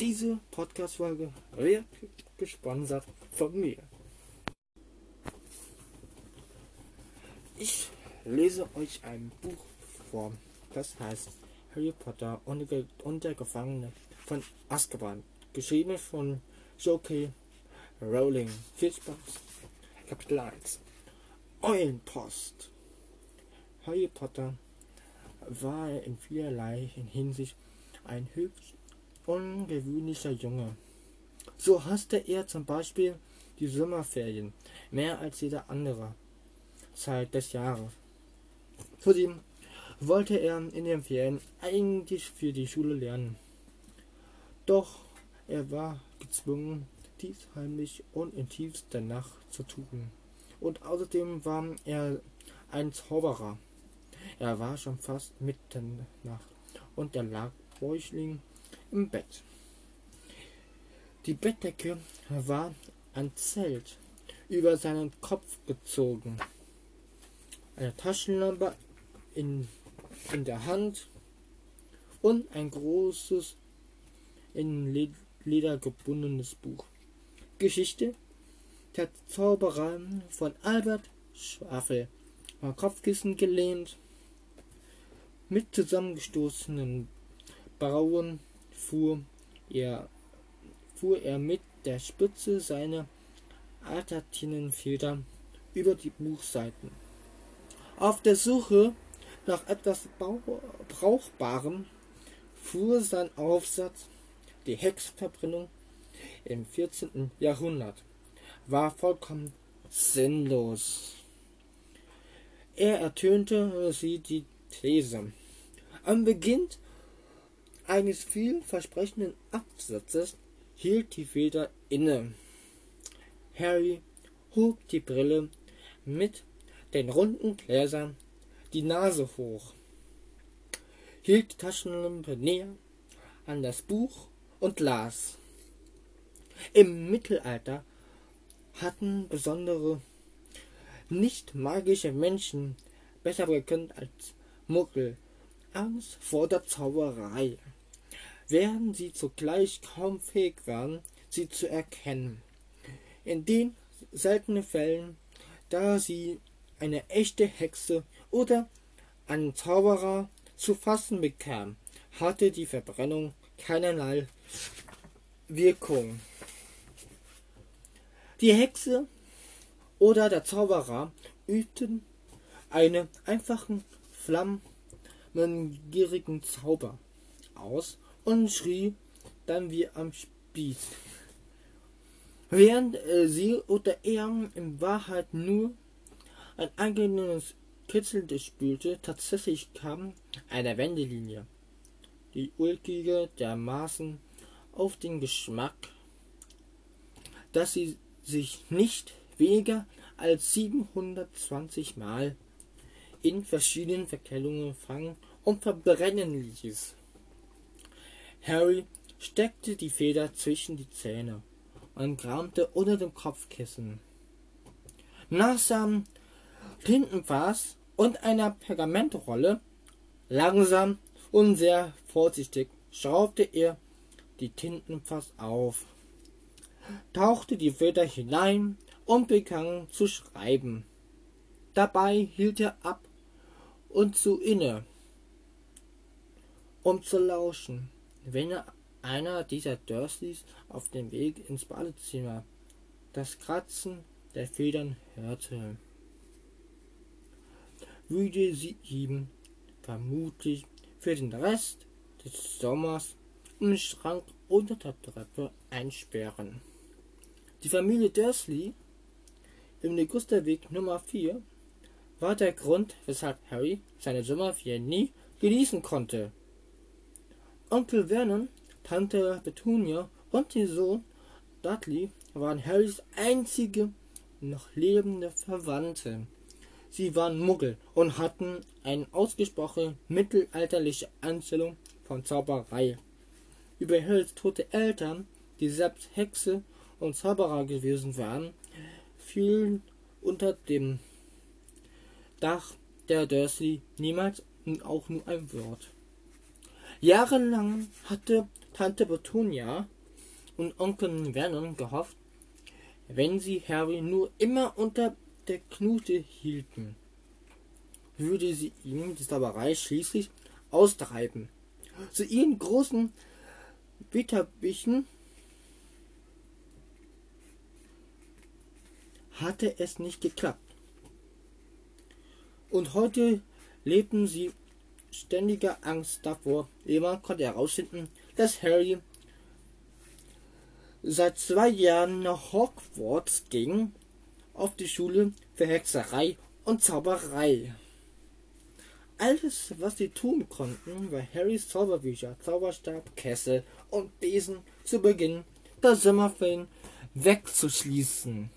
Diese Podcast-Folge wird gesponsert von mir. Ich lese euch ein Buch vor, das heißt Harry Potter und der Gefangene von Azkaban, geschrieben von J.K. Rowling. Viel Spaß. Kapitel 1 Eulenpost Harry Potter war in vielerlei Hinsicht ein höchst ungewöhnlicher Junge. So hasste er zum Beispiel die Sommerferien mehr als jeder andere Zeit des Jahres. Zudem wollte er in den Ferien eigentlich für die Schule lernen. Doch er war gezwungen, dies heimlich und in tiefster Nacht zu tun. Und außerdem war er ein Zauberer. Er war schon fast Mitternacht und er lag Bäuchling im Bett. Die Bettdecke war ein Zelt über seinen Kopf gezogen. Eine Taschenlampe in, in der Hand und ein großes in Leder gebundenes Buch. Geschichte der Zauberer von Albert Schwafel. Am Kopfkissen gelehnt, mit zusammengestoßenen Brauen fuhr er, fuhr er mit der Spitze seiner Altertinenfeder über die Buchseiten. Auf der Suche nach etwas Brauchbarem fuhr sein Aufsatz Die Hexenverbrennung im 14. Jahrhundert war vollkommen sinnlos. Er ertönte sie die These. Am Beginn eines vielversprechenden Absatzes hielt die Feder inne. Harry hob die Brille mit den runden Gläsern die Nase hoch, hielt die Taschenlampe näher an das Buch und las. Im Mittelalter hatten besondere nicht magische Menschen besser gekannt als Muggel Angst vor der Zauberei während sie zugleich kaum fähig waren, sie zu erkennen. In den seltenen Fällen, da sie eine echte Hexe oder einen Zauberer zu fassen bekam, hatte die Verbrennung keinerlei Wirkung. Die Hexe oder der Zauberer übten einen einfachen, flammengierigen Zauber aus und schrie dann wie am Spieß. Während äh, sie oder er in Wahrheit nur ein angenehmes Kitzeln spülte, tatsächlich kam eine Wendelinie, die ulkige dermaßen auf den Geschmack, dass sie sich nicht weniger als 720 Mal in verschiedenen Verkellungen fangen und verbrennen ließ. Harry steckte die Feder zwischen die Zähne und kramte unter dem Kopfkissen. Nach seinem Tintenfass und einer Pergamentrolle, langsam und sehr vorsichtig, schraubte er die Tintenfass auf, tauchte die Feder hinein und begann zu schreiben. Dabei hielt er ab und zu inne, um zu lauschen wenn einer dieser Dursleys auf dem Weg ins Badezimmer das Kratzen der Federn hörte, würde sie ihm vermutlich für den Rest des Sommers im Schrank unter der Treppe einsperren. Die Familie Dursley im Ligusterweg Nummer 4 war der Grund, weshalb Harry seine Sommerferien nie genießen konnte. Onkel Vernon, Tante Petunia und ihr Sohn Dudley waren Harrys einzige noch lebende Verwandte. Sie waren Muggel und hatten eine ausgesprochen mittelalterliche Einstellung von Zauberei. Über Harrys tote Eltern, die selbst Hexe und Zauberer gewesen waren, fielen unter dem Dach der Dursley niemals auch nur ein Wort. Jahrelang hatte Tante Petunia und Onkel Vernon gehofft, wenn sie Harry nur immer unter der Knute hielten, würde sie ihm die Zauberei schließlich austreiben. Zu ihren großen Bitterbichen hatte es nicht geklappt. Und heute lebten sie ständiger Angst davor. Jemand konnte herausfinden, dass Harry seit zwei Jahren nach Hogwarts ging, auf die Schule für Hexerei und Zauberei. Alles, was sie tun konnten, war Harrys Zauberbücher, Zauberstab, Kessel und Besen zu Beginn der Sommerferien wegzuschließen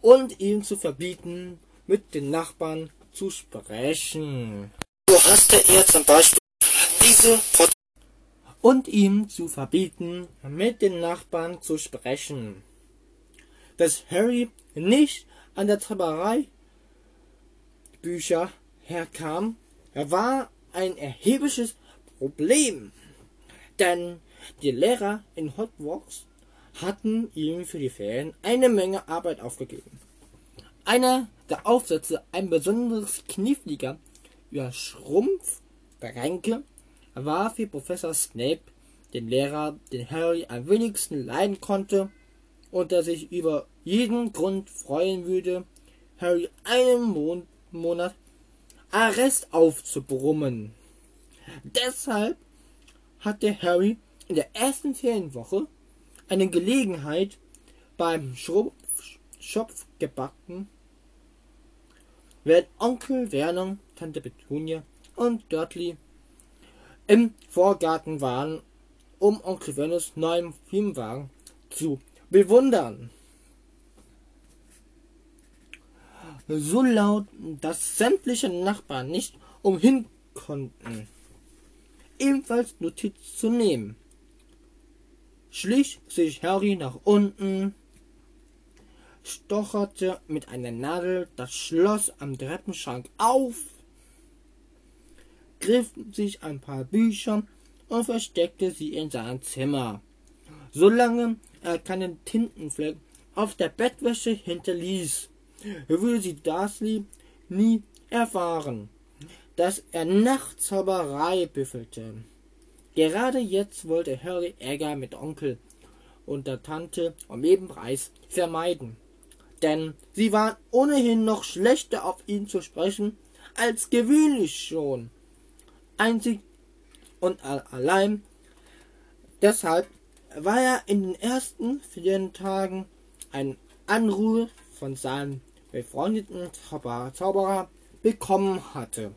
und ihm zu verbieten, mit den Nachbarn zu sprechen. So hasste er zum Beispiel diese Prot und ihm zu verbieten, mit den Nachbarn zu sprechen. Dass Harry nicht an der Zauberei Bücher herkam, war ein erhebliches Problem. Denn die Lehrer in Hogwarts hatten ihm für die Ferien eine Menge Arbeit aufgegeben. Einer der Aufsätze, ein besonders kniffliger über Schrumpfbränke, war für Professor Snape, den Lehrer, den Harry am wenigsten leiden konnte und der sich über jeden Grund freuen würde, Harry einen Mon Monat Arrest aufzubrummen. Deshalb hatte Harry in der ersten Ferienwoche eine Gelegenheit beim Schopfgebacken, während Onkel Werner, Tante Petunia und Dudley im Vorgarten waren, um Onkel Verners neuen Firmenwagen zu bewundern. So laut, dass sämtliche Nachbarn nicht umhin konnten, ebenfalls Notiz zu nehmen schlich sich Harry nach unten, stocherte mit einer Nadel das Schloss am Treppenschrank auf, griff sich ein paar Bücher und versteckte sie in sein Zimmer, solange er keinen Tintenfleck auf der Bettwäsche hinterließ, würde sie Darcy nie erfahren, dass er Nachtzauberei büffelte. Gerade jetzt wollte Harry Ärger mit Onkel und der Tante um jeden Preis vermeiden. Denn sie waren ohnehin noch schlechter auf ihn zu sprechen als gewöhnlich schon. Einzig und allein deshalb war er in den ersten vier Tagen ein Anruf von seinem befreundeten Zauberer bekommen hatte.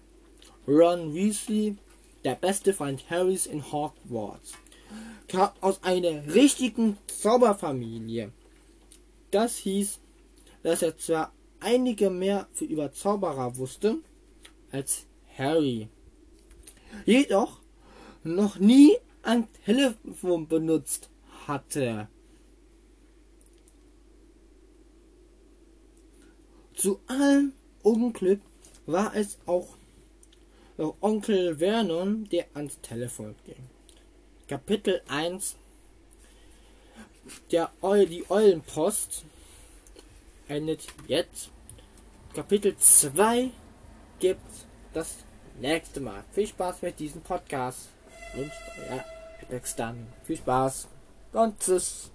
Ron Weasley der beste Freund Harrys in Hogwarts, kam aus einer richtigen Zauberfamilie. Das hieß, dass er zwar einige mehr für über Zauberer wusste als Harry, jedoch noch nie ein Telefon benutzt hatte. Zu allem Unglück war es auch Onkel Vernon, der ans Telefon ging. Kapitel 1 der Eu Die Eulenpost endet jetzt. Kapitel 2 gibt das nächste Mal. Viel Spaß mit diesem Podcast. Wünscht euer Alex dann. Viel Spaß und tschüss.